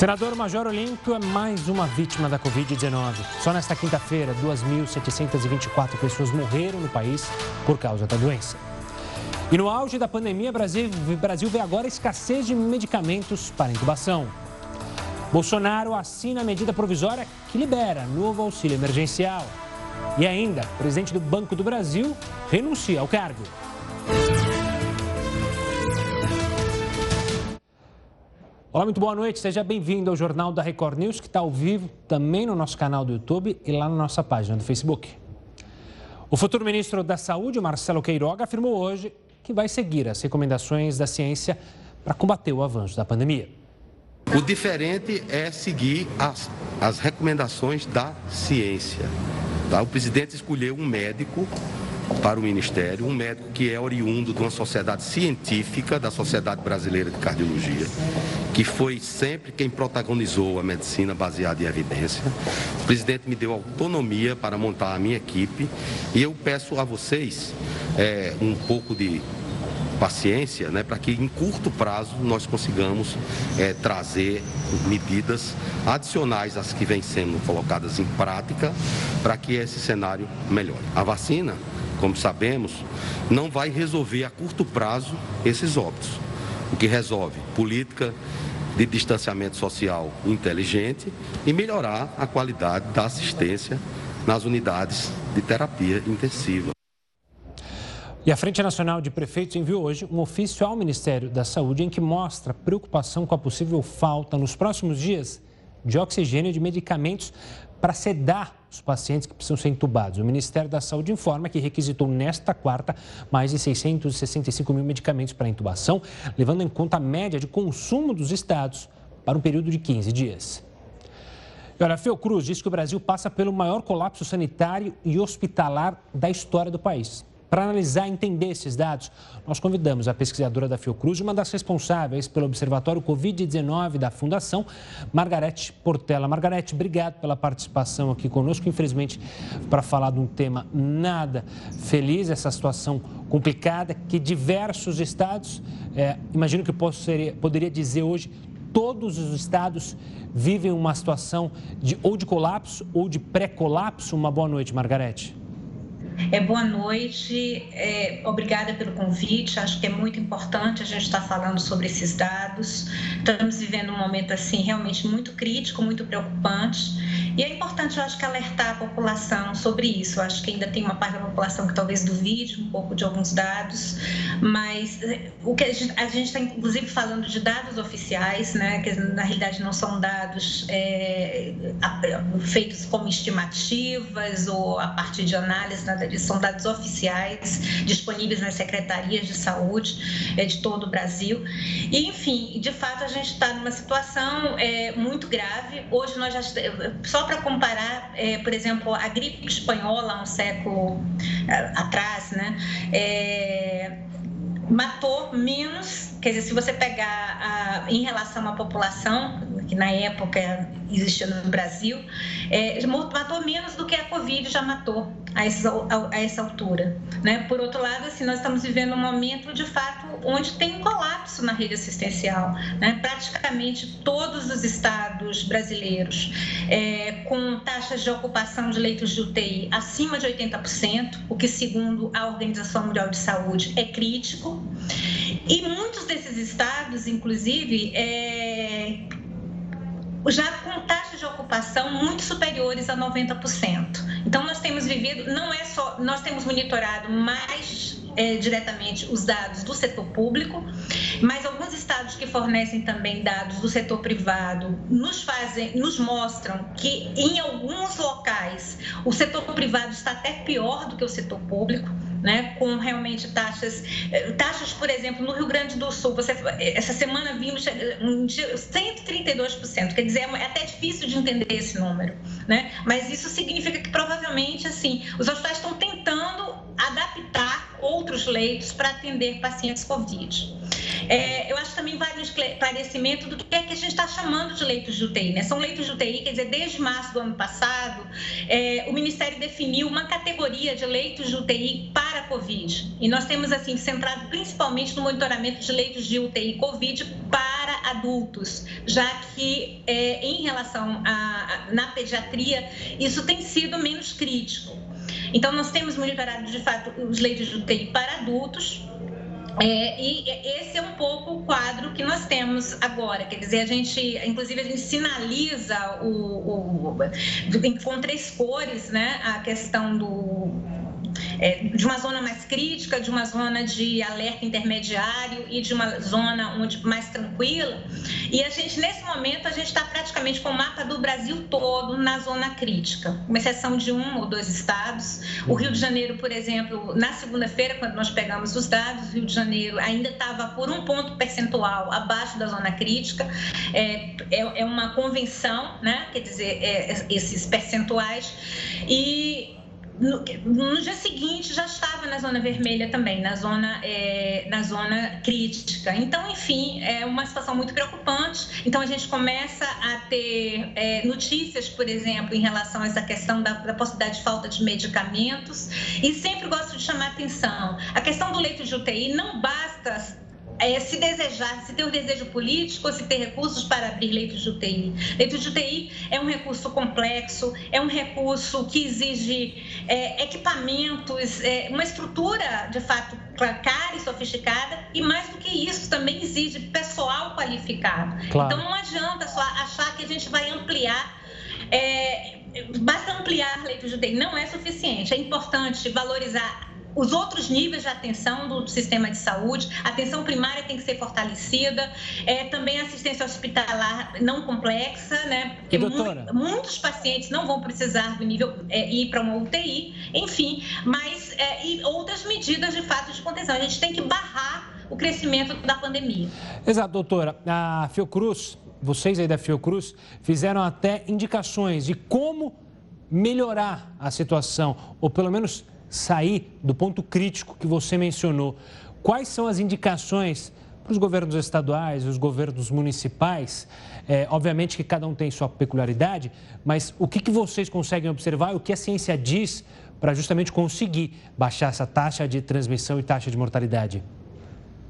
Senador Major Olímpio é mais uma vítima da Covid-19. Só nesta quinta-feira, 2.724 pessoas morreram no país por causa da doença. E no auge da pandemia, Brasil, Brasil vê agora escassez de medicamentos para intubação. Bolsonaro assina a medida provisória que libera novo auxílio emergencial. E ainda, o presidente do Banco do Brasil renuncia ao cargo. Olá, muito boa noite. Seja bem-vindo ao Jornal da Record News, que está ao vivo também no nosso canal do YouTube e lá na nossa página do Facebook. O futuro ministro da Saúde, Marcelo Queiroga, afirmou hoje que vai seguir as recomendações da ciência para combater o avanço da pandemia. O diferente é seguir as, as recomendações da ciência. Tá? O presidente escolheu um médico para o Ministério, um médico que é oriundo de uma sociedade científica, da Sociedade Brasileira de Cardiologia, que foi sempre quem protagonizou a medicina baseada em evidência. O presidente me deu autonomia para montar a minha equipe e eu peço a vocês é, um pouco de paciência, né, para que em curto prazo nós consigamos é, trazer medidas adicionais às que vêm sendo colocadas em prática para que esse cenário melhore. A vacina como sabemos, não vai resolver a curto prazo esses óbitos. O que resolve política de distanciamento social inteligente e melhorar a qualidade da assistência nas unidades de terapia intensiva. E a Frente Nacional de Prefeitos enviou hoje um ofício ao Ministério da Saúde em que mostra preocupação com a possível falta nos próximos dias de oxigênio e de medicamentos para sedar os pacientes que precisam ser entubados. O Ministério da Saúde informa que requisitou nesta quarta mais de 665 mil medicamentos para intubação, levando em conta a média de consumo dos estados para um período de 15 dias. E olha, a Fiocruz diz que o Brasil passa pelo maior colapso sanitário e hospitalar da história do país. Para analisar e entender esses dados, nós convidamos a pesquisadora da Fiocruz, uma das responsáveis pelo Observatório Covid-19 da Fundação, Margarete Portela. Margarete, obrigado pela participação aqui conosco. Infelizmente, para falar de um tema nada feliz, essa situação complicada que diversos estados, é, imagino que posso, seria, poderia dizer hoje, todos os estados vivem uma situação de ou de colapso ou de pré-colapso. Uma boa noite, Margarete. É, boa noite, é, obrigada pelo convite. Acho que é muito importante a gente estar falando sobre esses dados. Estamos vivendo um momento assim realmente muito crítico, muito preocupante. E é importante, eu acho que alertar a população sobre isso. Eu acho que ainda tem uma parte da população que talvez duvide um pouco de alguns dados, mas é, o que a gente está inclusive falando de dados oficiais, né, que na realidade não são dados é, feitos como estimativas ou a partir de análise, são dados oficiais disponíveis nas secretarias de saúde é, de todo o Brasil. E, enfim, de fato, a gente está numa situação é, muito grave. Hoje nós já só para comparar, é, por exemplo, a gripe espanhola um século atrás, né? Matou menos, quer dizer, se você pegar a, em relação à população, que na época existia no Brasil, é, matou menos do que a Covid já matou a essa, a, a essa altura. Né? Por outro lado, assim, nós estamos vivendo um momento, de fato, onde tem um colapso na rede assistencial. Né? Praticamente todos os estados brasileiros é, com taxas de ocupação de leitos de UTI acima de 80%, o que, segundo a Organização Mundial de Saúde, é crítico. E muitos desses estados, inclusive, é, já com taxas de ocupação muito superiores a 90%. Então nós temos vivido, não é só, nós temos monitorado mais é, diretamente os dados do setor público, mas alguns estados que fornecem também dados do setor privado nos fazem, nos mostram que em alguns locais o setor privado está até pior do que o setor público né, com realmente taxas, eh, taxas, por exemplo, no Rio Grande do Sul, você, essa semana vimos 132%, quer dizer, é até difícil de entender esse número, né? Mas isso significa que provavelmente, assim, os hospitais estão tentando adaptar outros leitos para atender pacientes COVID. É, eu acho também vale um esclarecimento do que é que a gente está chamando de leitos de UTI. Né? São leitos de UTI, quer dizer, desde março do ano passado, é, o Ministério definiu uma categoria de leitos de UTI para a Covid. E nós temos, assim, centrado principalmente no monitoramento de leitos de UTI Covid para adultos, já que é, em relação a, na pediatria isso tem sido menos crítico. Então nós temos monitorado de fato os leitos de UTI para adultos, é, e esse é um pouco o quadro que nós temos agora. Quer dizer, a gente, inclusive, a gente sinaliza o, o com três cores, né, a questão do é, de uma zona mais crítica, de uma zona de alerta intermediário e de uma zona onde, mais tranquila. E a gente, nesse momento, a gente está praticamente com o mapa do Brasil todo na zona crítica, com exceção de um ou dois estados. O Rio de Janeiro, por exemplo, na segunda-feira, quando nós pegamos os dados, o Rio de Janeiro ainda estava por um ponto percentual abaixo da zona crítica. É, é, é uma convenção, né? quer dizer, é, esses percentuais. E no, no, dia seguinte já estava na zona vermelha também, na zona, é, na zona crítica. Então, enfim, é uma situação muito preocupante. Então, a gente começa a ter é, notícias, por exemplo, em relação a essa questão da, da, possibilidade de falta de medicamentos. E sempre gosto de chamar atenção: a questão do leito de UTI não basta é, se desejar, se ter o desejo político ou se ter recursos para abrir leitos de UTI. Leito de UTI é um recurso complexo, é um recurso que exige é, equipamentos, é, uma estrutura, de fato, cara e sofisticada, e mais do que isso, também exige pessoal qualificado. Claro. Então, não adianta só achar que a gente vai ampliar é, basta ampliar leitos de UTI, não é suficiente. É importante valorizar os outros níveis de atenção do sistema de saúde, a atenção primária tem que ser fortalecida, é, também assistência hospitalar não complexa, né? Porque mu muitos pacientes não vão precisar do nível é, ir para uma UTI, enfim, mas é, e outras medidas de fato de contenção. A gente tem que barrar o crescimento da pandemia. Exato, doutora. A Fiocruz, vocês aí da Fiocruz, fizeram até indicações de como melhorar a situação, ou pelo menos sair do ponto crítico que você mencionou, quais são as indicações para os governos estaduais e os governos municipais? É, obviamente que cada um tem sua peculiaridade, mas o que, que vocês conseguem observar o que a ciência diz para justamente conseguir baixar essa taxa de transmissão e taxa de mortalidade?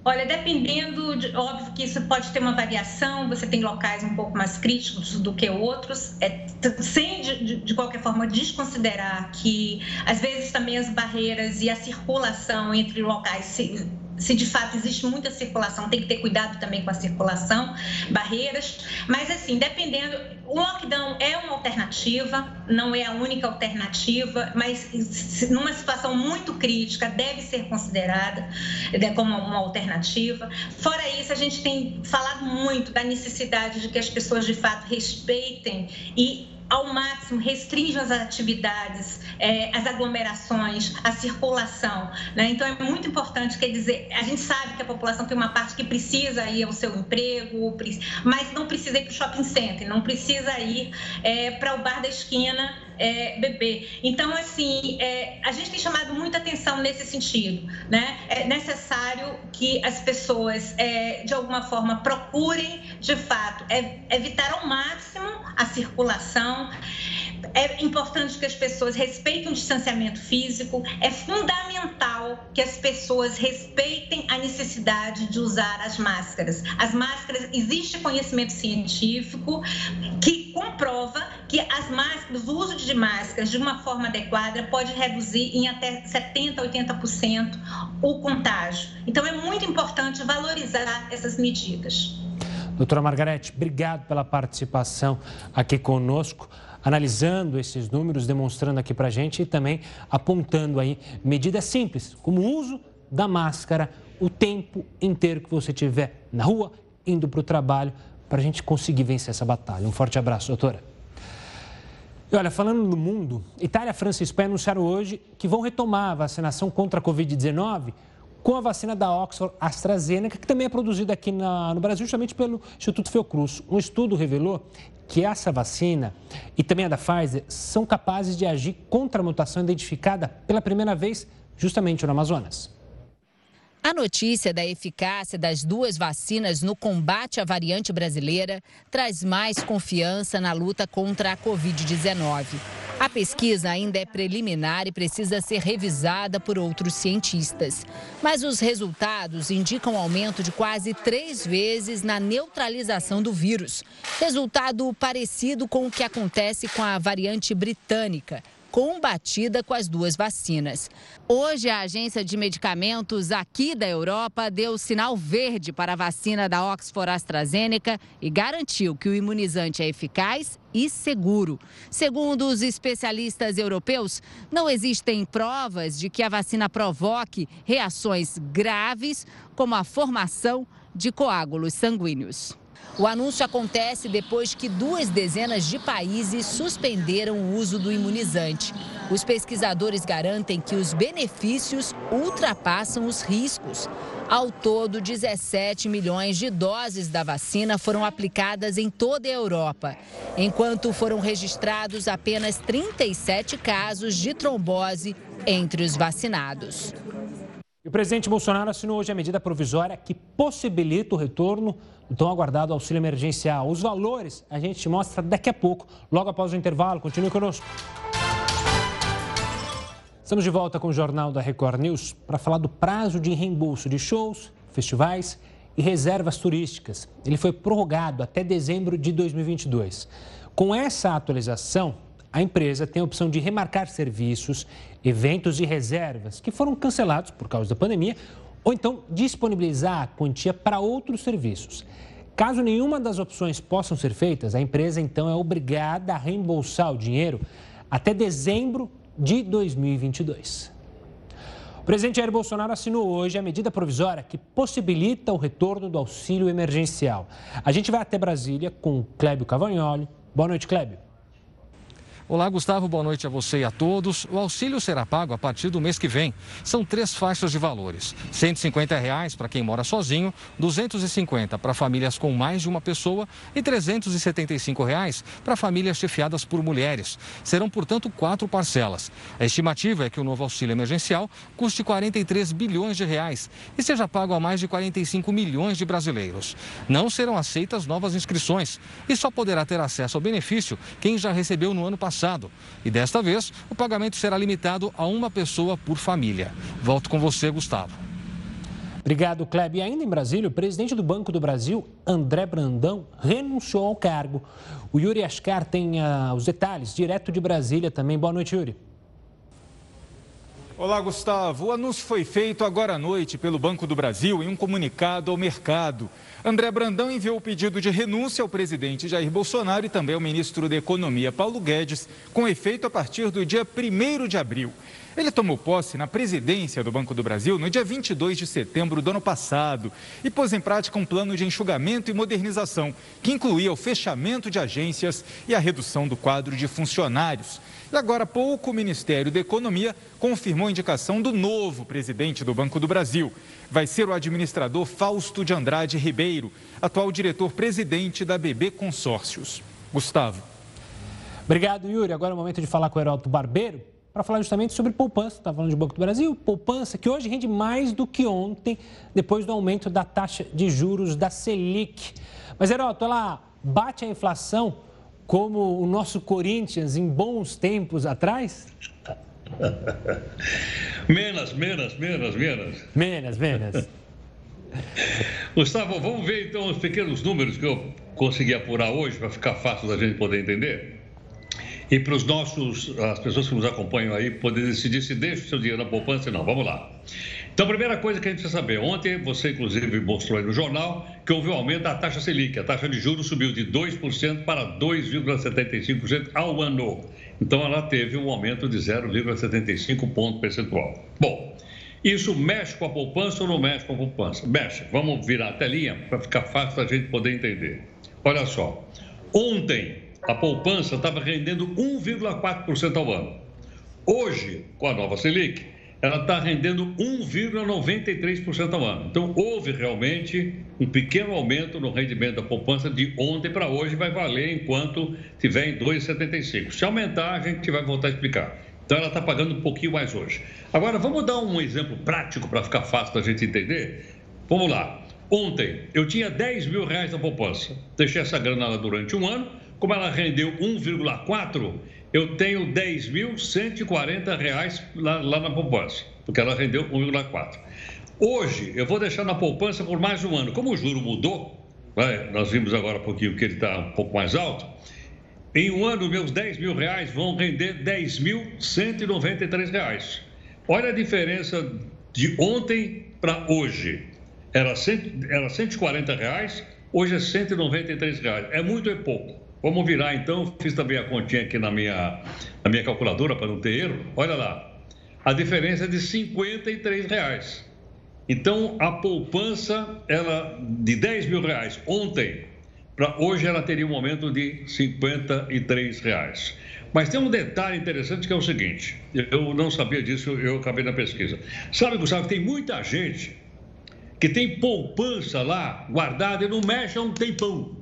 Olha, dependendo, de, óbvio que isso pode ter uma variação, você tem locais um pouco mais críticos do que outros, é, sem de, de, qualquer forma desconsiderar que às vezes também as barreiras e a circulação entre locais se, se de fato existe muita circulação, tem que ter cuidado também com a circulação, barreiras. Mas, assim, dependendo, o lockdown é uma alternativa, não é a única alternativa, mas numa situação muito crítica deve ser considerada né, como uma alternativa. Fora isso, a gente tem falado muito da necessidade de que as pessoas de fato respeitem e ao máximo restringam as atividades, é, as aglomerações, a circulação. Né? Então, é muito importante, quer dizer, a gente sabe que a população tem uma parte que precisa ir ao seu emprego, mas não precisa ir para o shopping center, não precisa ir é, para o bar da esquina é, beber. Então, assim, é, a gente tem chamado muita atenção nesse sentido. Né? É necessário que as pessoas, é, de alguma forma, procurem, de fato, é, evitar ao máximo a circulação. É importante que as pessoas respeitem o distanciamento físico. É fundamental que as pessoas respeitem a necessidade de usar as máscaras. As máscaras, existe conhecimento científico que comprova que as máscaras, o uso de máscaras de uma forma adequada pode reduzir em até 70, 80% o contágio. Então é muito importante valorizar essas medidas. Doutora Margarete, obrigado pela participação aqui conosco, analisando esses números, demonstrando aqui para a gente e também apontando aí medidas simples, como o uso da máscara o tempo inteiro que você estiver na rua, indo para o trabalho, para a gente conseguir vencer essa batalha. Um forte abraço, doutora. E olha, falando no mundo, Itália, França e Espanha anunciaram hoje que vão retomar a vacinação contra a Covid-19 com a vacina da Oxford AstraZeneca, que também é produzida aqui na, no Brasil, justamente pelo Instituto Fiocruz. Um estudo revelou que essa vacina e também a da Pfizer são capazes de agir contra a mutação identificada pela primeira vez justamente no Amazonas. A notícia da eficácia das duas vacinas no combate à variante brasileira traz mais confiança na luta contra a Covid-19. A pesquisa ainda é preliminar e precisa ser revisada por outros cientistas. Mas os resultados indicam aumento de quase três vezes na neutralização do vírus. Resultado parecido com o que acontece com a variante britânica, combatida com as duas vacinas. Hoje, a Agência de Medicamentos aqui da Europa deu sinal verde para a vacina da Oxford AstraZeneca e garantiu que o imunizante é eficaz e seguro. Segundo os especialistas europeus, não existem provas de que a vacina provoque reações graves, como a formação de coágulos sanguíneos. O anúncio acontece depois que duas dezenas de países suspenderam o uso do imunizante. Os pesquisadores garantem que os benefícios ultrapassam os riscos. Ao todo, 17 milhões de doses da vacina foram aplicadas em toda a Europa, enquanto foram registrados apenas 37 casos de trombose entre os vacinados. O presidente Bolsonaro assinou hoje a medida provisória que possibilita o retorno do tão aguardado auxílio emergencial. Os valores a gente mostra daqui a pouco, logo após o intervalo. Continue conosco. Estamos de volta com o Jornal da Record News para falar do prazo de reembolso de shows, festivais e reservas turísticas. Ele foi prorrogado até dezembro de 2022. Com essa atualização, a empresa tem a opção de remarcar serviços, eventos e reservas que foram cancelados por causa da pandemia ou então disponibilizar a quantia para outros serviços. Caso nenhuma das opções possam ser feitas, a empresa então é obrigada a reembolsar o dinheiro até dezembro de 2022. O presidente Jair Bolsonaro assinou hoje a medida provisória que possibilita o retorno do auxílio emergencial. A gente vai até Brasília com Clébio Cavagnoli. Boa noite, Clébio. Olá, Gustavo, boa noite a você e a todos. O auxílio será pago a partir do mês que vem. São três faixas de valores: 150 reais para quem mora sozinho, R$ 250 para famílias com mais de uma pessoa e 375 reais para famílias chefiadas por mulheres. Serão, portanto, quatro parcelas. A estimativa é que o novo auxílio emergencial custe 43 bilhões de reais e seja pago a mais de 45 milhões de brasileiros. Não serão aceitas novas inscrições e só poderá ter acesso ao benefício quem já recebeu no ano passado passado. E desta vez, o pagamento será limitado a uma pessoa por família. Volto com você, Gustavo. Obrigado, Kleb. E ainda em Brasília, o presidente do Banco do Brasil, André Brandão, renunciou ao cargo. O Yuri Ascar tem uh, os detalhes, direto de Brasília também. Boa noite, Yuri. Olá, Gustavo. O anúncio foi feito agora à noite pelo Banco do Brasil em um comunicado ao mercado. André Brandão enviou o pedido de renúncia ao presidente Jair Bolsonaro e também ao ministro da Economia, Paulo Guedes, com efeito a partir do dia 1 de abril. Ele tomou posse na presidência do Banco do Brasil no dia 22 de setembro do ano passado e pôs em prática um plano de enxugamento e modernização que incluía o fechamento de agências e a redução do quadro de funcionários. E agora há pouco o Ministério da Economia confirmou a indicação do novo presidente do Banco do Brasil. Vai ser o administrador Fausto de Andrade Ribeiro, atual diretor-presidente da BB Consórcios. Gustavo. Obrigado, Yuri. Agora é o momento de falar com o Heraldo Barbeiro para falar justamente sobre poupança. Está falando de Banco do Brasil, poupança que hoje rende mais do que ontem, depois do aumento da taxa de juros da Selic. Mas, Heraldo, ela bate a inflação como o nosso Corinthians em bons tempos atrás? menos, menos, menos, menos. Menos, menos. Gustavo, vamos ver então os pequenos números que eu consegui apurar hoje para ficar fácil da gente poder entender. E para os nossos, as pessoas que nos acompanham aí, poder decidir se deixa o seu dinheiro na poupança ou não. Vamos lá. Então, a primeira coisa que a gente precisa saber, ontem você inclusive mostrou aí no jornal que houve um aumento da taxa Selic. A taxa de juros subiu de 2% para 2,75% ao ano. Então, ela teve um aumento de 0,75 ponto percentual. Bom, isso mexe com a poupança ou não mexe com a poupança? Mexe. Vamos virar a telinha para ficar fácil da gente poder entender. Olha só, ontem a poupança estava rendendo 1,4% ao ano. Hoje, com a nova Selic, ela está rendendo 1,93% ao ano. Então, houve realmente um pequeno aumento no rendimento da poupança de ontem para hoje, vai valer enquanto estiver em 2,75. Se aumentar, a gente vai voltar a explicar. Então ela está pagando um pouquinho mais hoje. Agora, vamos dar um exemplo prático para ficar fácil da gente entender? Vamos lá. Ontem eu tinha 10 mil reais na poupança. Deixei essa grana lá durante um ano. Como ela rendeu 1,4, eu tenho 10.140 reais lá, lá na poupança, porque ela rendeu 1,4. Hoje eu vou deixar na poupança por mais um ano. Como o juro mudou, né, nós vimos agora um pouquinho que ele está um pouco mais alto. Em um ano, meus 10 mil reais vão render 10.193 reais. Olha a diferença de ontem para hoje. Era, 100, era 140 reais, hoje é 193 reais. É muito ou é pouco? Vamos virar então, fiz também a continha aqui na minha, na minha calculadora para não ter erro. Olha lá, a diferença é de 53 reais. Então, a poupança, ela de 10 mil reais ontem para hoje ela teria um aumento de 53 reais. Mas tem um detalhe interessante que é o seguinte: eu não sabia disso, eu acabei na pesquisa. Sabe, Gustavo, tem muita gente que tem poupança lá guardada e não mexe há um tempão.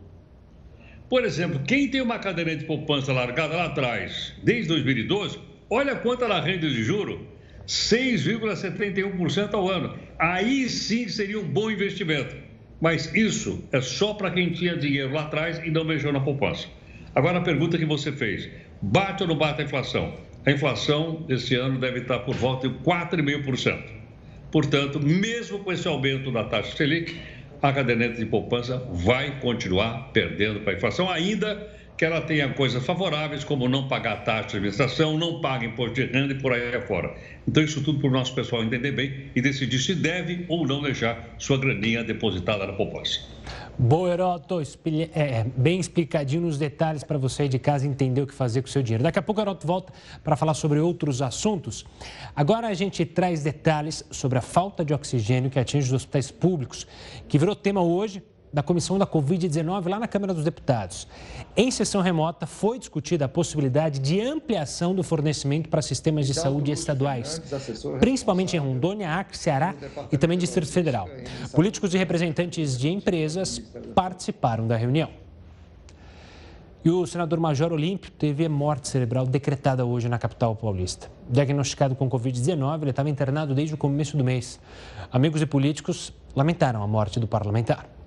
Por exemplo, quem tem uma caderneta de poupança largada lá atrás, desde 2012, olha quanto ela rende de juro: 6,71% ao ano. Aí sim seria um bom investimento. Mas isso é só para quem tinha dinheiro lá atrás e não mexeu na poupança. Agora a pergunta que você fez: bate ou não bate a inflação? A inflação esse ano deve estar por volta de 4,5%. Portanto, mesmo com esse aumento da taxa Selic, a caderneta de poupança vai continuar perdendo para a inflação, ainda que ela tenha coisas favoráveis, como não pagar taxa de administração, não paga imposto de renda e por aí afora. Então, isso tudo para o nosso pessoal entender bem e decidir se deve ou não deixar sua graninha depositada na poupança. Boa, Heroto, é, é, bem explicadinho nos detalhes para você aí de casa entender o que fazer com o seu dinheiro. Daqui a pouco Heroto volta para falar sobre outros assuntos. Agora a gente traz detalhes sobre a falta de oxigênio que atinge os hospitais públicos, que virou tema hoje da comissão da Covid-19 lá na Câmara dos Deputados. Em sessão remota, foi discutida a possibilidade de ampliação do fornecimento para sistemas de saúde estaduais, principalmente em Rondônia, Acre, Ceará e também Distrito Federal. Políticos e representantes de empresas participaram da reunião. E o senador Major Olímpio teve morte cerebral decretada hoje na capital paulista. Diagnosticado com Covid-19, ele estava internado desde o começo do mês. Amigos e políticos lamentaram a morte do parlamentar.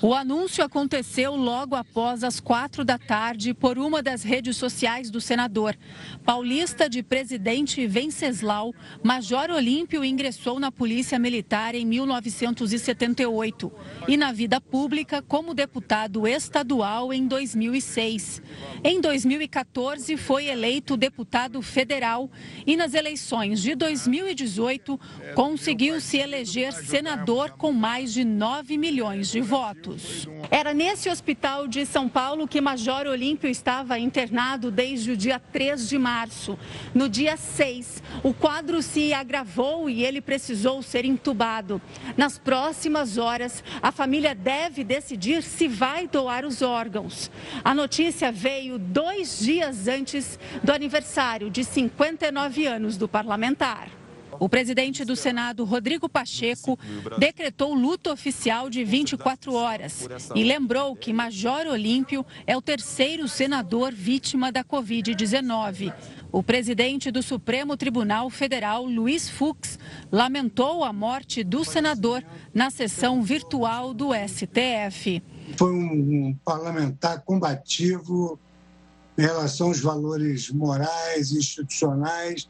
O anúncio aconteceu logo após as quatro da tarde por uma das redes sociais do senador. Paulista de presidente Venceslau, Major Olímpio ingressou na Polícia Militar em 1978 e na vida pública como deputado estadual em 2006. Em 2014, foi eleito deputado federal e nas eleições de 2018 conseguiu se eleger senador com mais de 9 milhões de votos. Era nesse hospital de São Paulo que Major Olímpio estava internado desde o dia 3 de março. No dia 6, o quadro se agravou e ele precisou ser entubado. Nas próximas horas, a família deve decidir se vai doar os órgãos. A notícia veio dois dias antes do aniversário de 59 anos do parlamentar. O presidente do Senado, Rodrigo Pacheco, decretou luto oficial de 24 horas e lembrou que Major Olímpio é o terceiro senador vítima da Covid-19. O presidente do Supremo Tribunal Federal, Luiz Fux, lamentou a morte do senador na sessão virtual do STF. Foi um parlamentar combativo em relação aos valores morais institucionais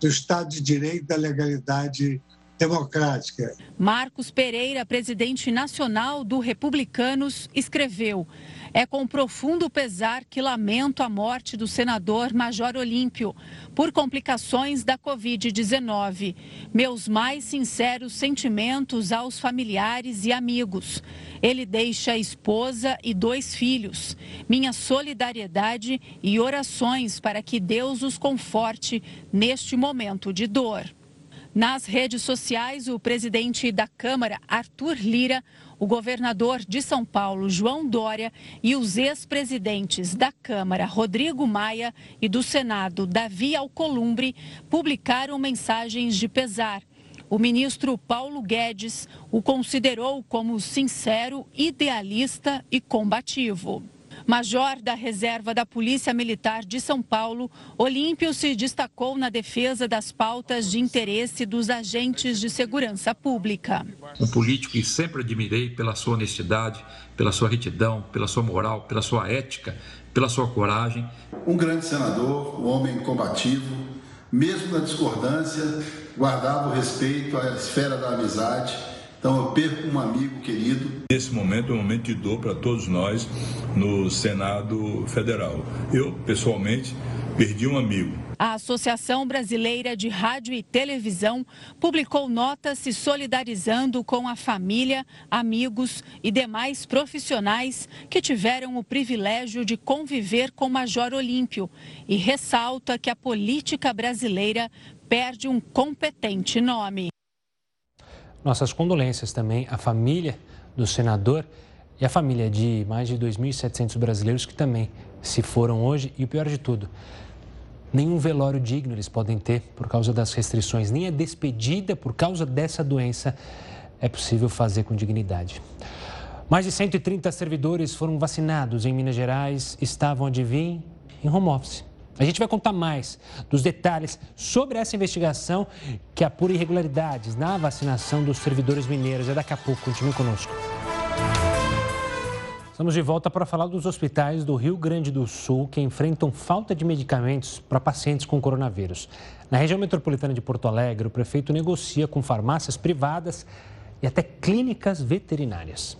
do Estado de Direito e da legalidade democrática. Marcos Pereira, presidente nacional do Republicanos, escreveu: É com profundo pesar que lamento a morte do senador Major Olímpio por complicações da Covid-19. Meus mais sinceros sentimentos aos familiares e amigos. Ele deixa esposa e dois filhos. Minha solidariedade e orações para que Deus os conforte neste momento de dor. Nas redes sociais, o presidente da Câmara, Arthur Lira, o governador de São Paulo, João Dória, e os ex-presidentes da Câmara, Rodrigo Maia, e do Senado, Davi Alcolumbre, publicaram mensagens de pesar. O ministro Paulo Guedes o considerou como sincero, idealista e combativo. Major da Reserva da Polícia Militar de São Paulo, Olímpio se destacou na defesa das pautas de interesse dos agentes de segurança pública. Um político que sempre admirei pela sua honestidade, pela sua retidão, pela sua moral, pela sua ética, pela sua coragem. Um grande senador, um homem combativo, mesmo na discordância, guardava o respeito à esfera da amizade então eu perco um amigo querido. Esse momento é um momento de dor para todos nós no Senado Federal. Eu, pessoalmente, perdi um amigo. A Associação Brasileira de Rádio e Televisão publicou nota se solidarizando com a família, amigos e demais profissionais que tiveram o privilégio de conviver com o Major Olímpio e ressalta que a política brasileira perde um competente nome. Nossas condolências também à família do senador e à família de mais de 2.700 brasileiros que também se foram hoje. E o pior de tudo, nenhum velório digno eles podem ter por causa das restrições, nem a despedida por causa dessa doença é possível fazer com dignidade. Mais de 130 servidores foram vacinados em Minas Gerais, estavam, adivinhem, em home office. A gente vai contar mais dos detalhes sobre essa investigação que apura irregularidades na vacinação dos servidores mineiros. É daqui a pouco, continue conosco. Estamos de volta para falar dos hospitais do Rio Grande do Sul que enfrentam falta de medicamentos para pacientes com coronavírus. Na região metropolitana de Porto Alegre, o prefeito negocia com farmácias privadas e até clínicas veterinárias.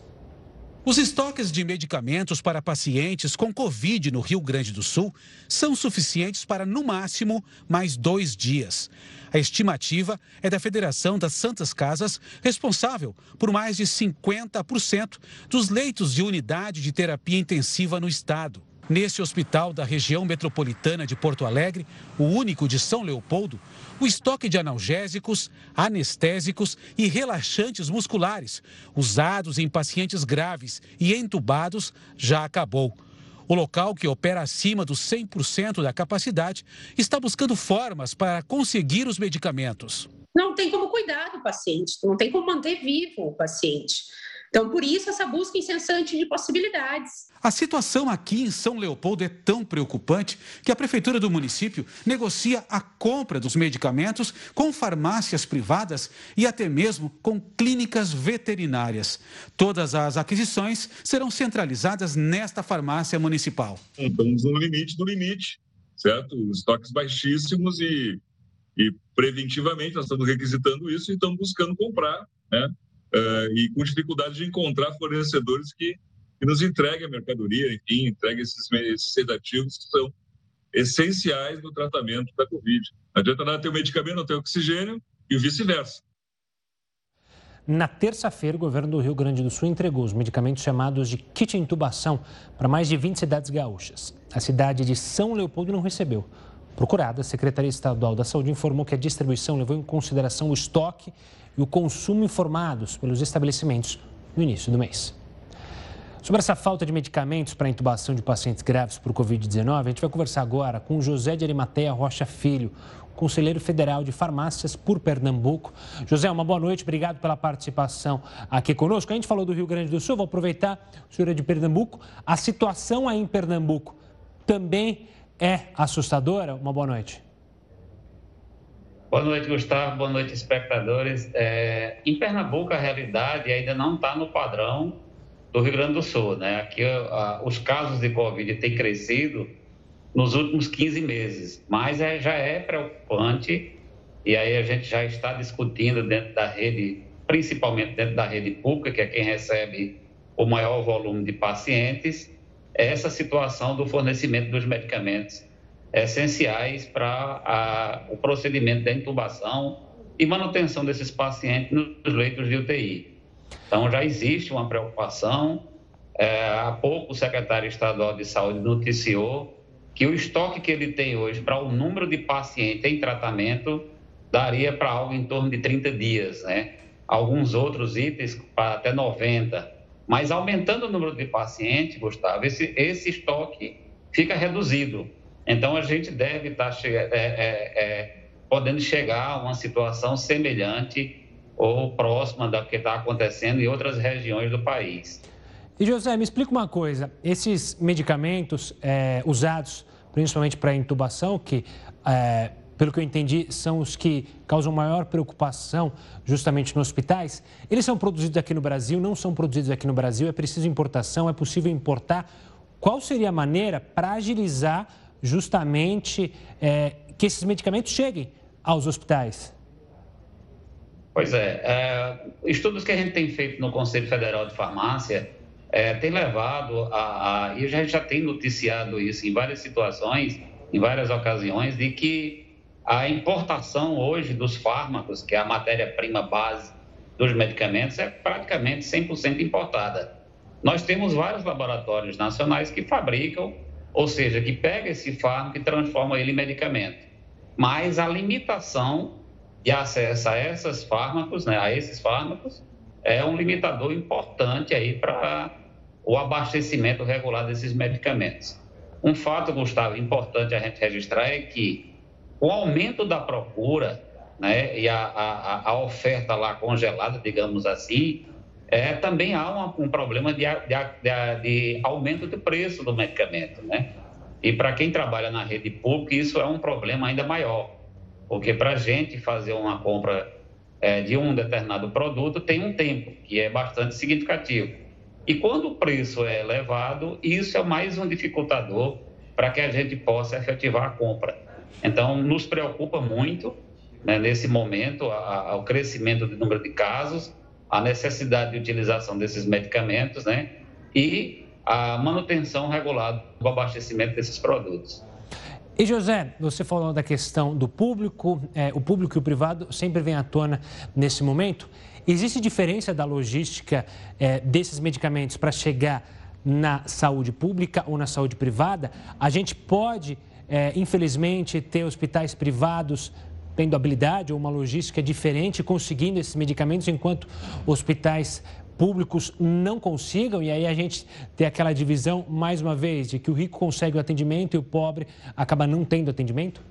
Os estoques de medicamentos para pacientes com Covid no Rio Grande do Sul são suficientes para, no máximo, mais dois dias. A estimativa é da Federação das Santas Casas, responsável por mais de 50% dos leitos de unidade de terapia intensiva no estado. Nesse hospital da região metropolitana de Porto Alegre, o único de São Leopoldo, o estoque de analgésicos, anestésicos e relaxantes musculares, usados em pacientes graves e entubados, já acabou. O local, que opera acima dos 100% da capacidade, está buscando formas para conseguir os medicamentos. Não tem como cuidar do paciente, não tem como manter vivo o paciente. Então, por isso, essa busca incessante de possibilidades. A situação aqui em São Leopoldo é tão preocupante que a Prefeitura do município negocia a compra dos medicamentos com farmácias privadas e até mesmo com clínicas veterinárias. Todas as aquisições serão centralizadas nesta farmácia municipal. Estamos no limite do limite, certo? Estoques baixíssimos e, e preventivamente nós estamos requisitando isso e estamos buscando comprar, né? Uh, e com dificuldade de encontrar fornecedores que, que nos entreguem a mercadoria, enfim, entreguem esses, esses sedativos que são essenciais no tratamento da Covid. Não adianta nada ter o medicamento, não ter oxigênio e vice-versa. Na terça-feira, o governo do Rio Grande do Sul entregou os medicamentos chamados de kit intubação para mais de 20 cidades gaúchas. A cidade de São Leopoldo não recebeu. Procurada, a Secretaria Estadual da Saúde informou que a distribuição levou em consideração o estoque e o consumo informados pelos estabelecimentos no início do mês. Sobre essa falta de medicamentos para intubação de pacientes graves por Covid-19, a gente vai conversar agora com José de Arimateia Rocha Filho, conselheiro federal de farmácias por Pernambuco. José, uma boa noite, obrigado pela participação aqui conosco. A gente falou do Rio Grande do Sul, vou aproveitar, o senhor é de Pernambuco. A situação aí em Pernambuco também é assustadora? Uma boa noite. Boa noite, Gustavo. Boa noite, espectadores. É, em Pernambuco, a realidade ainda não está no padrão do Rio Grande do Sul. Né? Aqui, a, os casos de Covid têm crescido nos últimos 15 meses, mas é, já é preocupante. E aí a gente já está discutindo dentro da rede, principalmente dentro da rede pública, que é quem recebe o maior volume de pacientes, essa situação do fornecimento dos medicamentos essenciais para o procedimento da intubação e manutenção desses pacientes nos leitos de UTI. Então, já existe uma preocupação. É, há pouco, o secretário estadual de saúde noticiou que o estoque que ele tem hoje para o número de pacientes em tratamento daria para algo em torno de 30 dias, né? Alguns outros itens para até 90. Mas aumentando o número de pacientes, Gustavo, esse, esse estoque fica reduzido. Então, a gente deve estar tá é, é, é, podendo chegar a uma situação semelhante ou próxima da que está acontecendo em outras regiões do país. E José, me explica uma coisa: esses medicamentos é, usados principalmente para intubação, que é, pelo que eu entendi, são os que causam maior preocupação justamente nos hospitais. Eles são produzidos aqui no Brasil, não são produzidos aqui no Brasil, é preciso importação, é possível importar. Qual seria a maneira para agilizar justamente é, que esses medicamentos cheguem aos hospitais? Pois é, é, estudos que a gente tem feito no Conselho Federal de Farmácia é, tem levado a, a, e a gente já tem noticiado isso em várias situações, em várias ocasiões, de que a importação hoje dos fármacos, que é a matéria-prima base dos medicamentos, é praticamente 100% importada. Nós temos vários laboratórios nacionais que fabricam, ou seja, que pega esse fármaco e transforma ele em medicamento. Mas a limitação de acesso a esses fármacos, né, a esses fármacos, é um limitador importante aí para o abastecimento regular desses medicamentos. Um fato, Gustavo, importante a gente registrar é que o aumento da procura né, e a, a, a oferta lá congelada, digamos assim, é, também há uma, um problema de, de, de, aumento do preço do medicamento, né? E para quem trabalha na rede pública, isso é um problema ainda maior, porque para a gente fazer uma compra é, de um determinado produto tem um tempo que é bastante significativo. E quando o preço é elevado, isso é mais um dificultador para que a gente possa efetivar a compra. Então, nos preocupa muito, né, nesse momento, a, a, o crescimento do número de casos, a necessidade de utilização desses medicamentos, né, e a manutenção regulada do abastecimento desses produtos. E José, você falou da questão do público, é, o público e o privado sempre vem à tona nesse momento. Existe diferença da logística é, desses medicamentos para chegar na saúde pública ou na saúde privada? A gente pode é, infelizmente, ter hospitais privados tendo habilidade ou uma logística diferente, conseguindo esses medicamentos, enquanto hospitais públicos não consigam, e aí a gente tem aquela divisão, mais uma vez, de que o rico consegue o atendimento e o pobre acaba não tendo atendimento?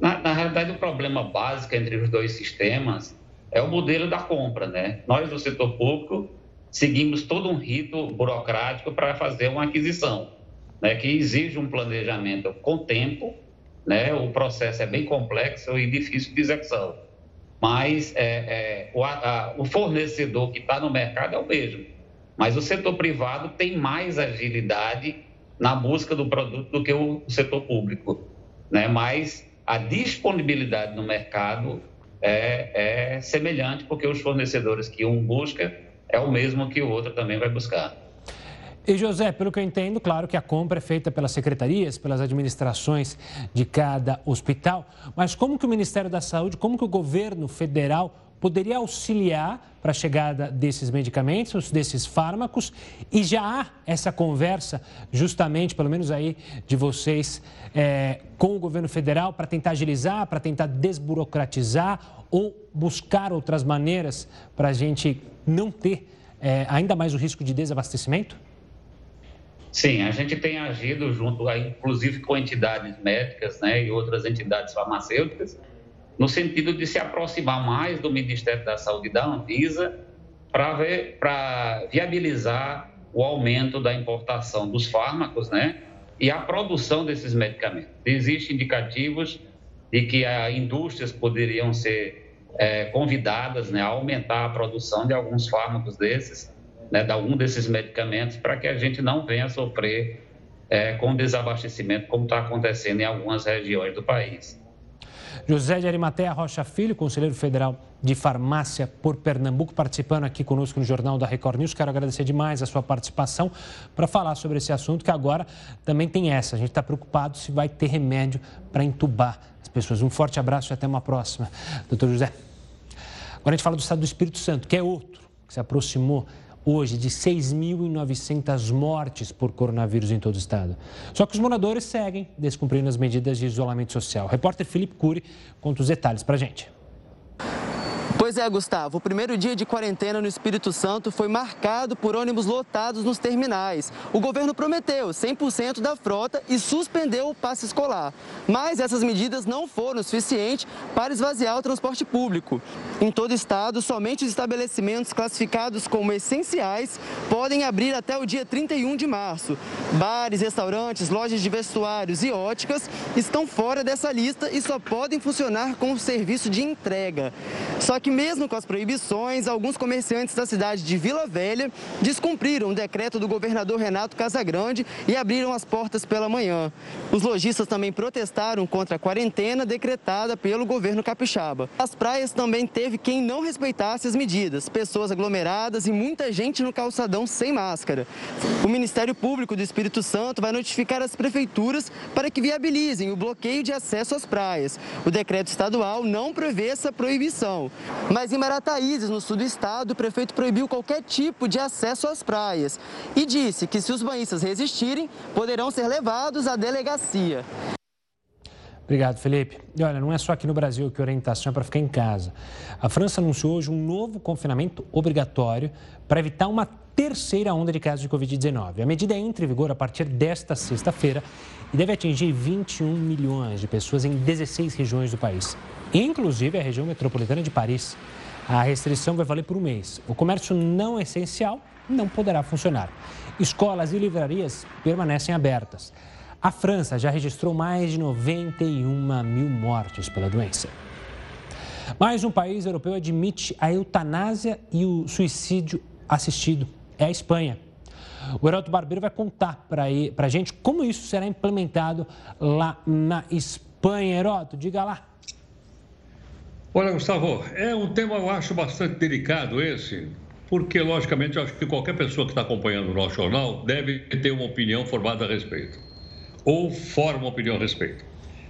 Na, na realidade, o problema básico entre os dois sistemas é o modelo da compra, né? Nós, do setor público, seguimos todo um rito burocrático para fazer uma aquisição né, que exige um planejamento com tempo, né, o processo é bem complexo e difícil de execução. Mas é, é, o, a, o fornecedor que está no mercado é o mesmo. Mas o setor privado tem mais agilidade na busca do produto do que o setor público. Né? Mas a disponibilidade no mercado é, é semelhante, porque os fornecedores que um busca é o mesmo que o outro também vai buscar. E José, pelo que eu entendo, claro que a compra é feita pelas secretarias, pelas administrações de cada hospital, mas como que o Ministério da Saúde, como que o governo federal poderia auxiliar para a chegada desses medicamentos, desses fármacos, e já há essa conversa, justamente, pelo menos aí, de vocês é, com o governo federal para tentar agilizar, para tentar desburocratizar ou buscar outras maneiras para a gente não ter é, ainda mais o risco de desabastecimento? Sim, a gente tem agido junto, inclusive com entidades médicas né, e outras entidades farmacêuticas, no sentido de se aproximar mais do Ministério da Saúde e da Anvisa para viabilizar o aumento da importação dos fármacos né, e a produção desses medicamentos. Existem indicativos de que as indústrias poderiam ser é, convidadas né, a aumentar a produção de alguns fármacos desses né, de algum desses medicamentos para que a gente não venha sofrer é, com desabastecimento, como está acontecendo em algumas regiões do país. José de Arimatea Rocha Filho, conselheiro federal de farmácia por Pernambuco, participando aqui conosco no Jornal da Record News. Quero agradecer demais a sua participação para falar sobre esse assunto, que agora também tem essa. A gente está preocupado se vai ter remédio para entubar as pessoas. Um forte abraço e até uma próxima. Doutor José. Agora a gente fala do estado do Espírito Santo, que é outro, que se aproximou hoje de 6.900 mortes por coronavírus em todo o estado. Só que os moradores seguem descumprindo as medidas de isolamento social. O repórter Felipe Cury conta os detalhes para gente. Pois é, Gustavo. O primeiro dia de quarentena no Espírito Santo foi marcado por ônibus lotados nos terminais. O governo prometeu 100% da frota e suspendeu o passe escolar. Mas essas medidas não foram suficientes para esvaziar o transporte público. Em todo o estado, somente os estabelecimentos classificados como essenciais podem abrir até o dia 31 de março. Bares, restaurantes, lojas de vestuários e óticas estão fora dessa lista e só podem funcionar com o serviço de entrega. Só que mesmo com as proibições, alguns comerciantes da cidade de Vila Velha descumpriram o decreto do governador Renato Casagrande e abriram as portas pela manhã. Os lojistas também protestaram contra a quarentena decretada pelo governo capixaba. As praias também teve quem não respeitasse as medidas, pessoas aglomeradas e muita gente no calçadão sem máscara. O Ministério Público do Espírito Santo vai notificar as prefeituras para que viabilizem o bloqueio de acesso às praias. O decreto estadual não prevê essa proibição. Mas em Marataízes, no sul do estado, o prefeito proibiu qualquer tipo de acesso às praias e disse que se os banhistas resistirem, poderão ser levados à delegacia. Obrigado, Felipe. E olha, não é só aqui no Brasil que a orientação é para ficar em casa. A França anunciou hoje um novo confinamento obrigatório para evitar uma terceira onda de casos de Covid-19. A medida entra em vigor a partir desta sexta-feira e deve atingir 21 milhões de pessoas em 16 regiões do país inclusive a região metropolitana de Paris. A restrição vai valer por um mês. O comércio não essencial não poderá funcionar. Escolas e livrarias permanecem abertas. A França já registrou mais de 91 mil mortes pela doença. Mais um país europeu admite a eutanásia e o suicídio assistido. É a Espanha. O Heraldo Barbeiro vai contar para a gente como isso será implementado lá na Espanha. Heroto, diga lá. Olha, Gustavo, é um tema, eu acho, bastante delicado esse, porque, logicamente, eu acho que qualquer pessoa que está acompanhando o nosso jornal deve ter uma opinião formada a respeito, ou forma uma opinião a respeito.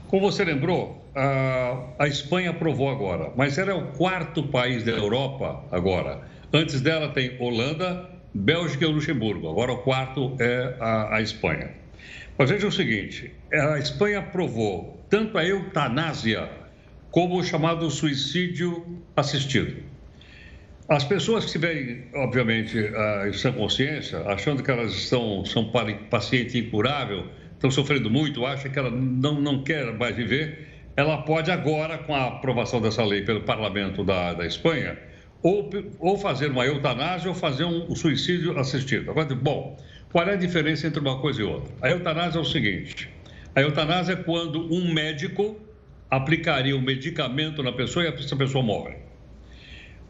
Como você lembrou, a, a Espanha aprovou agora, mas ela é o quarto país da Europa agora. Antes dela tem Holanda, Bélgica e Luxemburgo. Agora o quarto é a, a Espanha. Mas veja o seguinte: a Espanha aprovou tanto a eutanásia como o chamado suicídio assistido. As pessoas que tiverem, obviamente, em sã consciência, achando que elas estão, são paciente incurável, estão sofrendo muito, acham que ela não, não quer mais viver, ela pode agora, com a aprovação dessa lei pelo parlamento da, da Espanha, ou, ou fazer uma eutanásia ou fazer um, um suicídio assistido. Agora, bom, qual é a diferença entre uma coisa e outra? A eutanásia é o seguinte: a eutanásia é quando um médico aplicaria o medicamento na pessoa e essa pessoa morre.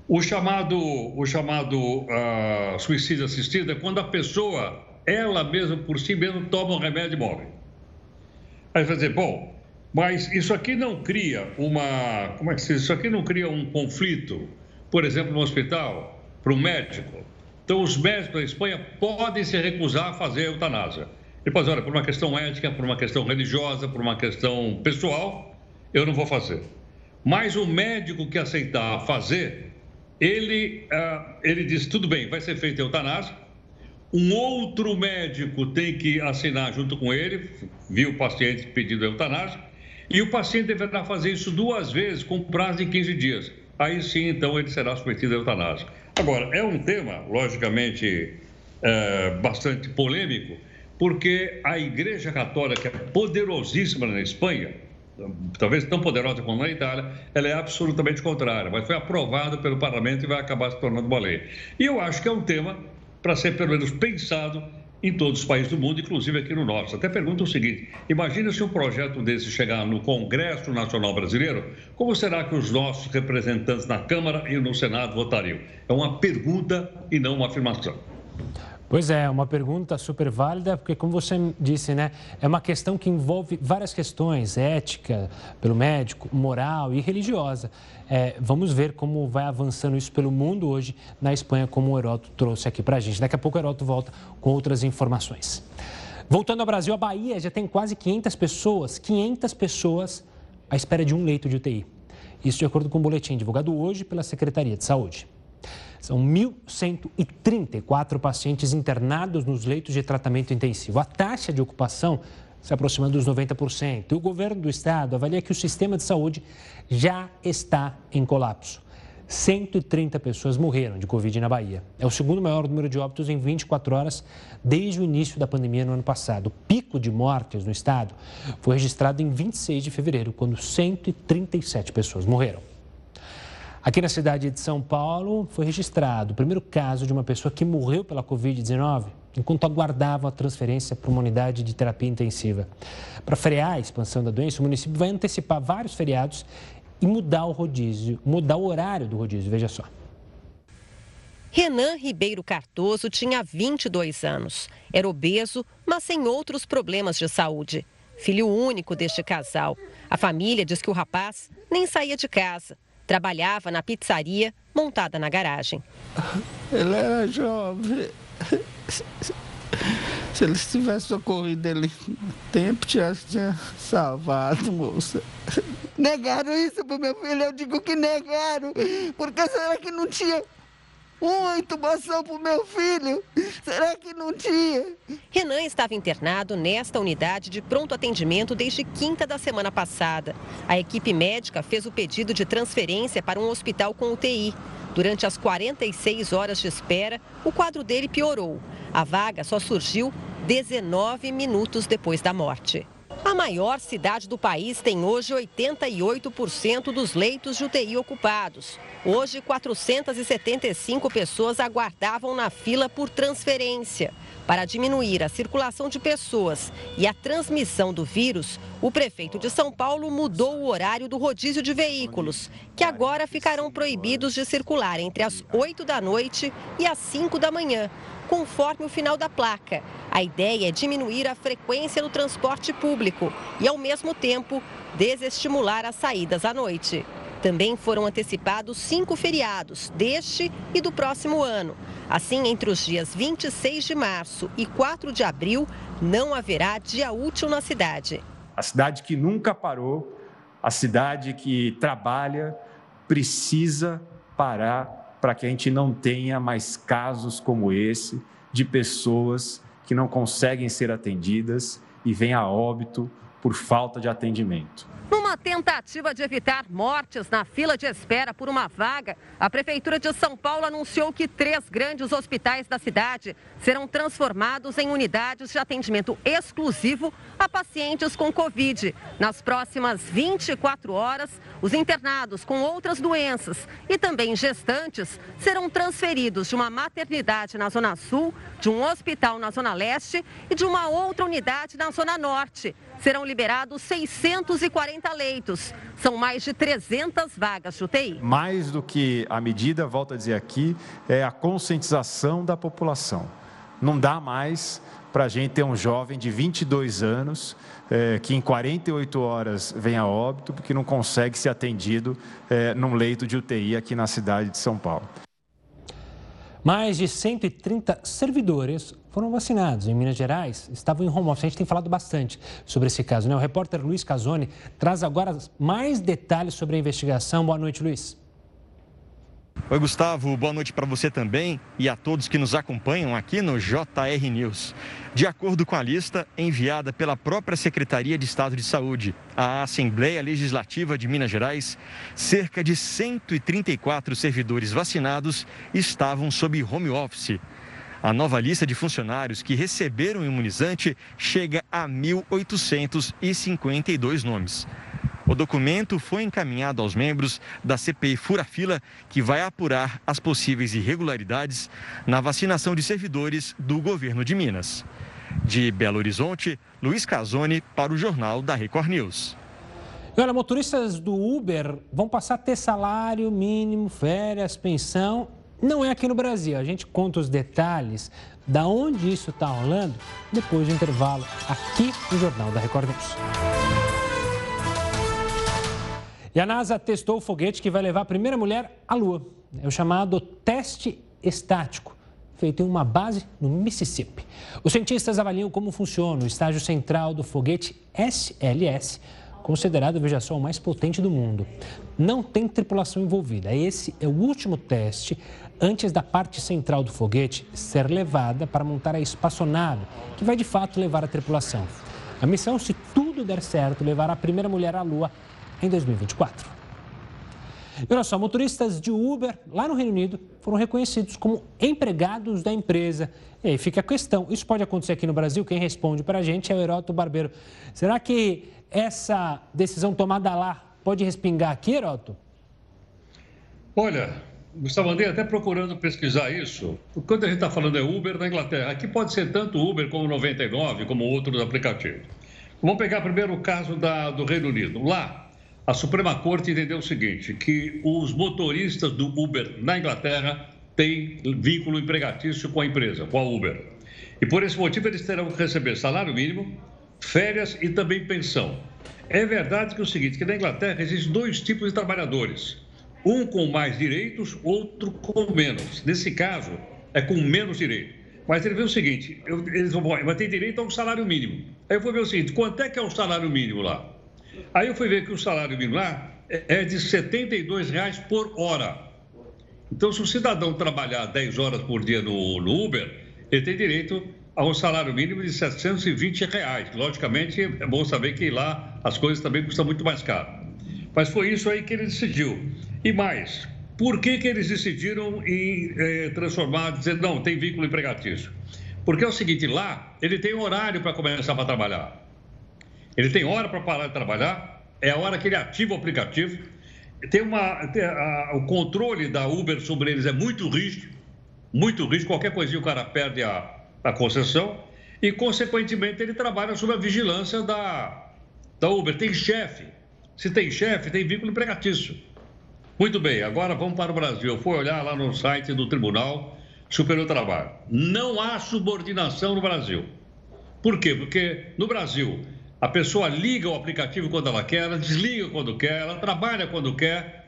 O chamado, o chamado uh, suicídio assistido é quando a pessoa, ela mesma, por si mesma, toma um remédio e morre. Aí você vai dizer, bom, mas isso aqui não cria uma. Como é que se diz? Isso aqui não cria um conflito, por exemplo, no hospital, para o médico. Então, os médicos da Espanha podem se recusar a fazer a eutanásia. Ele dizer, olha, por uma questão ética, por uma questão religiosa, por uma questão pessoal, eu não vou fazer. Mas o médico que aceitar fazer, ele, uh, ele diz: tudo bem, vai ser feita eutanásia. Um outro médico tem que assinar junto com ele, viu o paciente pedindo eutanásia, e o paciente deverá fazer isso duas vezes com prazo de 15 dias. Aí sim, então, ele será submetido à eutanásia. Agora, é um tema, logicamente, é, bastante polêmico, porque a Igreja Católica é poderosíssima na Espanha, talvez tão poderosa como na Itália, ela é absolutamente contrária, mas foi aprovada pelo parlamento e vai acabar se tornando uma lei. E eu acho que é um tema para ser pelo menos pensado em todos os países do mundo, inclusive aqui no nosso. Até pergunta o seguinte: imagina se um projeto desse chegar no Congresso Nacional Brasileiro, como será que os nossos representantes na Câmara e no Senado votariam? É uma pergunta e não uma afirmação. Pois é, uma pergunta super válida, porque como você disse, né, é uma questão que envolve várias questões, ética, pelo médico, moral e religiosa. É, vamos ver como vai avançando isso pelo mundo hoje na Espanha, como o Heroto trouxe aqui para a gente. Daqui a pouco o Heroto volta com outras informações. Voltando ao Brasil, a Bahia já tem quase 500 pessoas, 500 pessoas à espera de um leito de UTI. Isso de acordo com o um boletim divulgado hoje pela Secretaria de Saúde. São 1.134 pacientes internados nos leitos de tratamento intensivo. A taxa de ocupação se aproxima dos 90%. E o governo do estado avalia que o sistema de saúde já está em colapso. 130 pessoas morreram de Covid na Bahia. É o segundo maior número de óbitos em 24 horas desde o início da pandemia no ano passado. O pico de mortes no estado foi registrado em 26 de fevereiro, quando 137 pessoas morreram. Aqui na cidade de São Paulo foi registrado o primeiro caso de uma pessoa que morreu pela Covid-19 enquanto aguardava a transferência para uma unidade de terapia intensiva. Para frear a expansão da doença, o município vai antecipar vários feriados e mudar o rodízio, mudar o horário do rodízio. Veja só. Renan Ribeiro Cardoso tinha 22 anos. Era obeso, mas sem outros problemas de saúde. Filho único deste casal. A família diz que o rapaz nem saía de casa. Trabalhava na pizzaria montada na garagem. Ele era jovem. Se eles tivessem socorrido ele tempo, tinha, tinha salvado, moça. Negaram isso pro meu filho, eu digo que negaram. Porque será que não tinha uma intubação para o meu filho? Será que não tinha? Renan estava internado nesta unidade de pronto atendimento desde quinta da semana passada. A equipe médica fez o pedido de transferência para um hospital com UTI. Durante as 46 horas de espera, o quadro dele piorou. A vaga só surgiu 19 minutos depois da morte. A maior cidade do país tem hoje 88% dos leitos de UTI ocupados. Hoje, 475 pessoas aguardavam na fila por transferência. Para diminuir a circulação de pessoas e a transmissão do vírus, o prefeito de São Paulo mudou o horário do rodízio de veículos, que agora ficarão proibidos de circular entre as 8 da noite e as 5 da manhã, conforme o final da placa. A ideia é diminuir a frequência do transporte público e, ao mesmo tempo, desestimular as saídas à noite. Também foram antecipados cinco feriados, deste e do próximo ano. Assim, entre os dias 26 de março e 4 de abril, não haverá dia útil na cidade. A cidade que nunca parou, a cidade que trabalha, precisa parar para que a gente não tenha mais casos como esse de pessoas que não conseguem ser atendidas e vêm a óbito por falta de atendimento. Numa tentativa de evitar mortes na fila de espera por uma vaga, a Prefeitura de São Paulo anunciou que três grandes hospitais da cidade serão transformados em unidades de atendimento exclusivo a pacientes com Covid. Nas próximas 24 horas, os internados com outras doenças e também gestantes serão transferidos de uma maternidade na Zona Sul, de um hospital na Zona Leste e de uma outra unidade na Zona Norte serão liberados 640 leitos. São mais de 300 vagas de UTI. Mais do que a medida, volto a dizer aqui, é a conscientização da população. Não dá mais para a gente ter um jovem de 22 anos é, que em 48 horas vem a óbito porque não consegue ser atendido é, num leito de UTI aqui na cidade de São Paulo. Mais de 130 servidores foram vacinados em Minas Gerais, estavam em home office. A gente tem falado bastante sobre esse caso, né? O repórter Luiz Casoni traz agora mais detalhes sobre a investigação. Boa noite, Luiz. Oi, Gustavo. Boa noite para você também e a todos que nos acompanham aqui no JR News. De acordo com a lista enviada pela própria Secretaria de Estado de Saúde à Assembleia Legislativa de Minas Gerais, cerca de 134 servidores vacinados estavam sob home office. A nova lista de funcionários que receberam o imunizante chega a 1.852 nomes. O documento foi encaminhado aos membros da CPI Fura-Fila, que vai apurar as possíveis irregularidades na vacinação de servidores do governo de Minas. De Belo Horizonte, Luiz Casoni para o Jornal da Record News. Olha, motoristas do Uber vão passar a ter salário mínimo, férias, pensão. Não é aqui no Brasil. A gente conta os detalhes da onde isso está rolando depois do intervalo aqui no Jornal da Record News. E a NASA testou o foguete que vai levar a primeira mulher à Lua. É o chamado teste estático, feito em uma base no Mississippi. Os cientistas avaliam como funciona o estágio central do foguete SLS, considerado, veja só, o mais potente do mundo. Não tem tripulação envolvida. Esse é o último teste antes da parte central do foguete ser levada para montar a espaçonave, que vai de fato levar a tripulação. A missão, se tudo der certo, levará a primeira mulher à Lua em 2024. E olha só, motoristas de Uber lá no Reino Unido foram reconhecidos como empregados da empresa. E aí fica a questão: isso pode acontecer aqui no Brasil? Quem responde para a gente é o Heroto Barbeiro. Será que essa decisão tomada lá pode respingar aqui, Heroto? Olha, Gustavo andei até procurando pesquisar isso. Quando a gente está falando é Uber na Inglaterra, aqui pode ser tanto Uber como 99, como outros aplicativos. Vamos pegar primeiro o caso da, do Reino Unido. Lá, a Suprema Corte entendeu o seguinte, que os motoristas do Uber na Inglaterra têm vínculo empregatício com a empresa, com a Uber. E por esse motivo eles terão que receber salário mínimo, férias e também pensão. É verdade que é o seguinte, que na Inglaterra existem dois tipos de trabalhadores um com mais direitos, outro com menos. Nesse caso, é com menos direito. Mas ele vê o seguinte: eu, eles vão, vai ter direito a um salário mínimo. Aí eu fui ver o seguinte: quanto é que é o salário mínimo lá? Aí eu fui ver que o salário mínimo lá é, é de 72 reais por hora. Então, se o cidadão trabalhar 10 horas por dia no, no Uber, ele tem direito a um salário mínimo de 720 reais. Logicamente, é bom saber que lá as coisas também custam muito mais caro. Mas foi isso aí que ele decidiu. E mais, por que, que eles decidiram em eh, transformar, dizer, não, tem vínculo empregatício? Porque é o seguinte, lá ele tem horário para começar a trabalhar. Ele tem hora para parar de trabalhar, é a hora que ele ativa o aplicativo. Tem uma, tem a, o controle da Uber sobre eles é muito rígido, muito rígido. Qualquer coisinha o cara perde a, a concessão e, consequentemente, ele trabalha sob a vigilância da, da Uber. Tem chefe. Se tem chefe, tem vínculo empregatício. Muito bem, agora vamos para o Brasil. Eu fui olhar lá no site do Tribunal Superior do Trabalho. Não há subordinação no Brasil. Por quê? Porque no Brasil a pessoa liga o aplicativo quando ela quer, ela desliga quando quer, ela trabalha quando quer.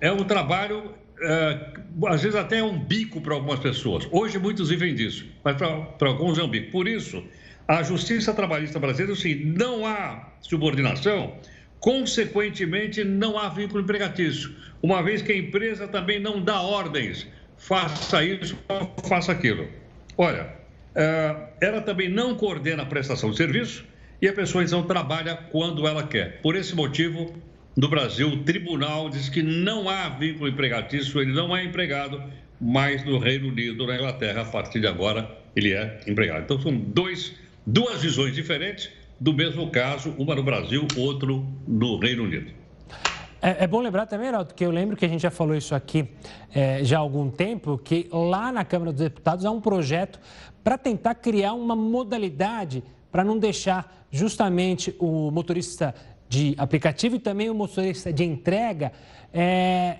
É um trabalho, é, às vezes até é um bico para algumas pessoas. Hoje muitos vivem disso, mas para alguns é um bico. Por isso, a Justiça Trabalhista Brasileira, assim, não há subordinação Consequentemente, não há vínculo empregatício, uma vez que a empresa também não dá ordens, faça isso, faça aquilo. Olha, eh, ela também não coordena a prestação de serviço e a pessoa então trabalha quando ela quer. Por esse motivo, no Brasil, o tribunal diz que não há vínculo empregatício, ele não é empregado, mas no Reino Unido, na Inglaterra, a partir de agora, ele é empregado. Então, são dois, duas visões diferentes do mesmo caso, uma no Brasil, outro no Reino Unido. É, é, bom lembrar também, Heraldo, que eu lembro que a gente já falou isso aqui é, já há algum tempo, que lá na Câmara dos Deputados há um projeto para tentar criar uma modalidade para não deixar justamente o motorista de aplicativo e também o motorista de entrega é,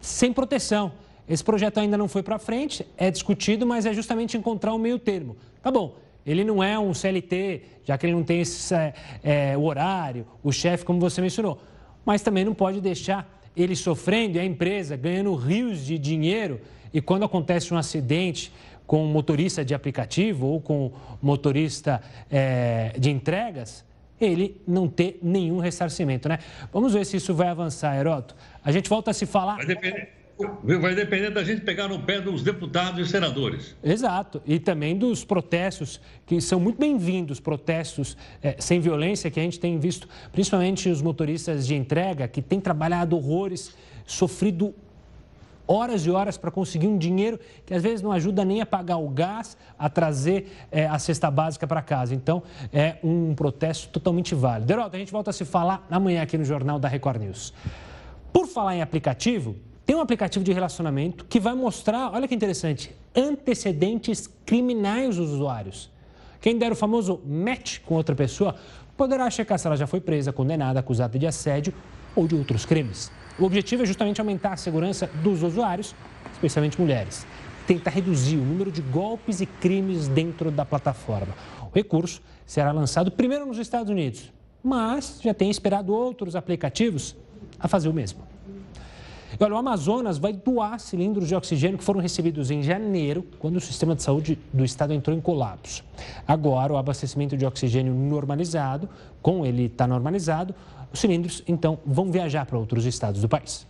sem proteção. Esse projeto ainda não foi para frente, é discutido, mas é justamente encontrar um meio termo. Tá bom, ele não é um CLT, já que ele não tem esse, é, é, o horário, o chefe, como você mencionou. Mas também não pode deixar ele sofrendo e a empresa ganhando rios de dinheiro. E quando acontece um acidente com um motorista de aplicativo ou com motorista é, de entregas, ele não ter nenhum ressarcimento, né? Vamos ver se isso vai avançar, Heroto. A gente volta a se falar. Vai depender, Vai depender da gente pegar no pé dos deputados e senadores. Exato. E também dos protestos, que são muito bem-vindos, protestos é, sem violência, que a gente tem visto, principalmente os motoristas de entrega, que têm trabalhado horrores, sofrido horas e horas para conseguir um dinheiro que às vezes não ajuda nem a pagar o gás, a trazer é, a cesta básica para casa. Então, é um protesto totalmente válido. Derota, a gente volta a se falar amanhã aqui no Jornal da Record News. Por falar em aplicativo, tem um aplicativo de relacionamento que vai mostrar, olha que interessante, antecedentes criminais dos usuários. Quem der o famoso match com outra pessoa poderá checar se ela já foi presa, condenada, acusada de assédio ou de outros crimes. O objetivo é justamente aumentar a segurança dos usuários, especialmente mulheres. Tentar reduzir o número de golpes e crimes dentro da plataforma. O recurso será lançado primeiro nos Estados Unidos, mas já tem esperado outros aplicativos a fazer o mesmo. Olha, o Amazonas vai doar cilindros de oxigênio que foram recebidos em janeiro, quando o sistema de saúde do estado entrou em colapso. Agora, o abastecimento de oxigênio normalizado, com ele está normalizado, os cilindros então vão viajar para outros estados do país.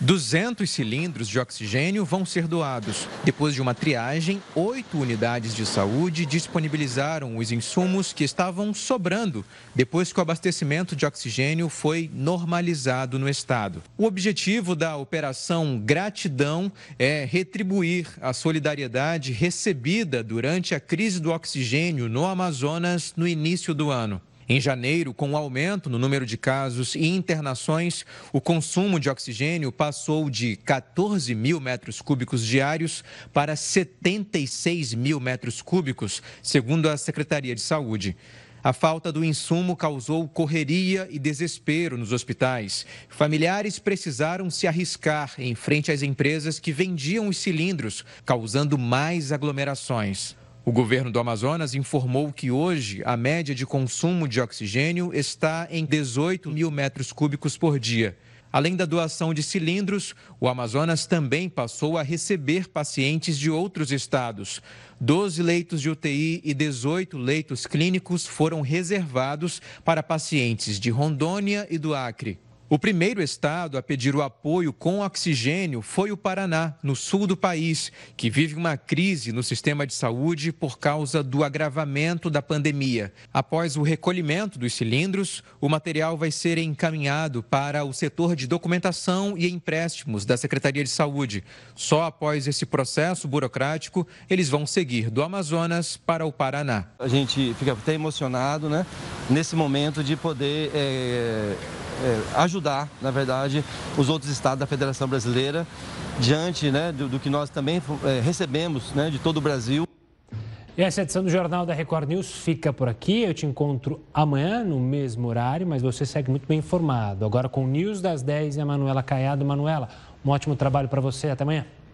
200 cilindros de oxigênio vão ser doados. Depois de uma triagem, oito unidades de saúde disponibilizaram os insumos que estavam sobrando depois que o abastecimento de oxigênio foi normalizado no estado. O objetivo da operação Gratidão é retribuir a solidariedade recebida durante a crise do oxigênio no Amazonas no início do ano. Em janeiro, com o aumento no número de casos e internações, o consumo de oxigênio passou de 14 mil metros cúbicos diários para 76 mil metros cúbicos, segundo a Secretaria de Saúde. A falta do insumo causou correria e desespero nos hospitais. Familiares precisaram se arriscar em frente às empresas que vendiam os cilindros, causando mais aglomerações. O governo do Amazonas informou que hoje a média de consumo de oxigênio está em 18 mil metros cúbicos por dia. Além da doação de cilindros, o Amazonas também passou a receber pacientes de outros estados. 12 leitos de UTI e 18 leitos clínicos foram reservados para pacientes de Rondônia e do Acre. O primeiro estado a pedir o apoio com oxigênio foi o Paraná, no sul do país, que vive uma crise no sistema de saúde por causa do agravamento da pandemia. Após o recolhimento dos cilindros, o material vai ser encaminhado para o setor de documentação e empréstimos da Secretaria de Saúde. Só após esse processo burocrático, eles vão seguir do Amazonas para o Paraná. A gente fica até emocionado, né, nesse momento de poder. É é, ajudar, na verdade, os outros estados da Federação Brasileira diante né, do, do que nós também é, recebemos né, de todo o Brasil. E essa edição do Jornal da Record News fica por aqui. Eu te encontro amanhã no mesmo horário, mas você segue muito bem informado. Agora com o News das 10 e a Manuela Caiado. Manuela, um ótimo trabalho para você. Até amanhã.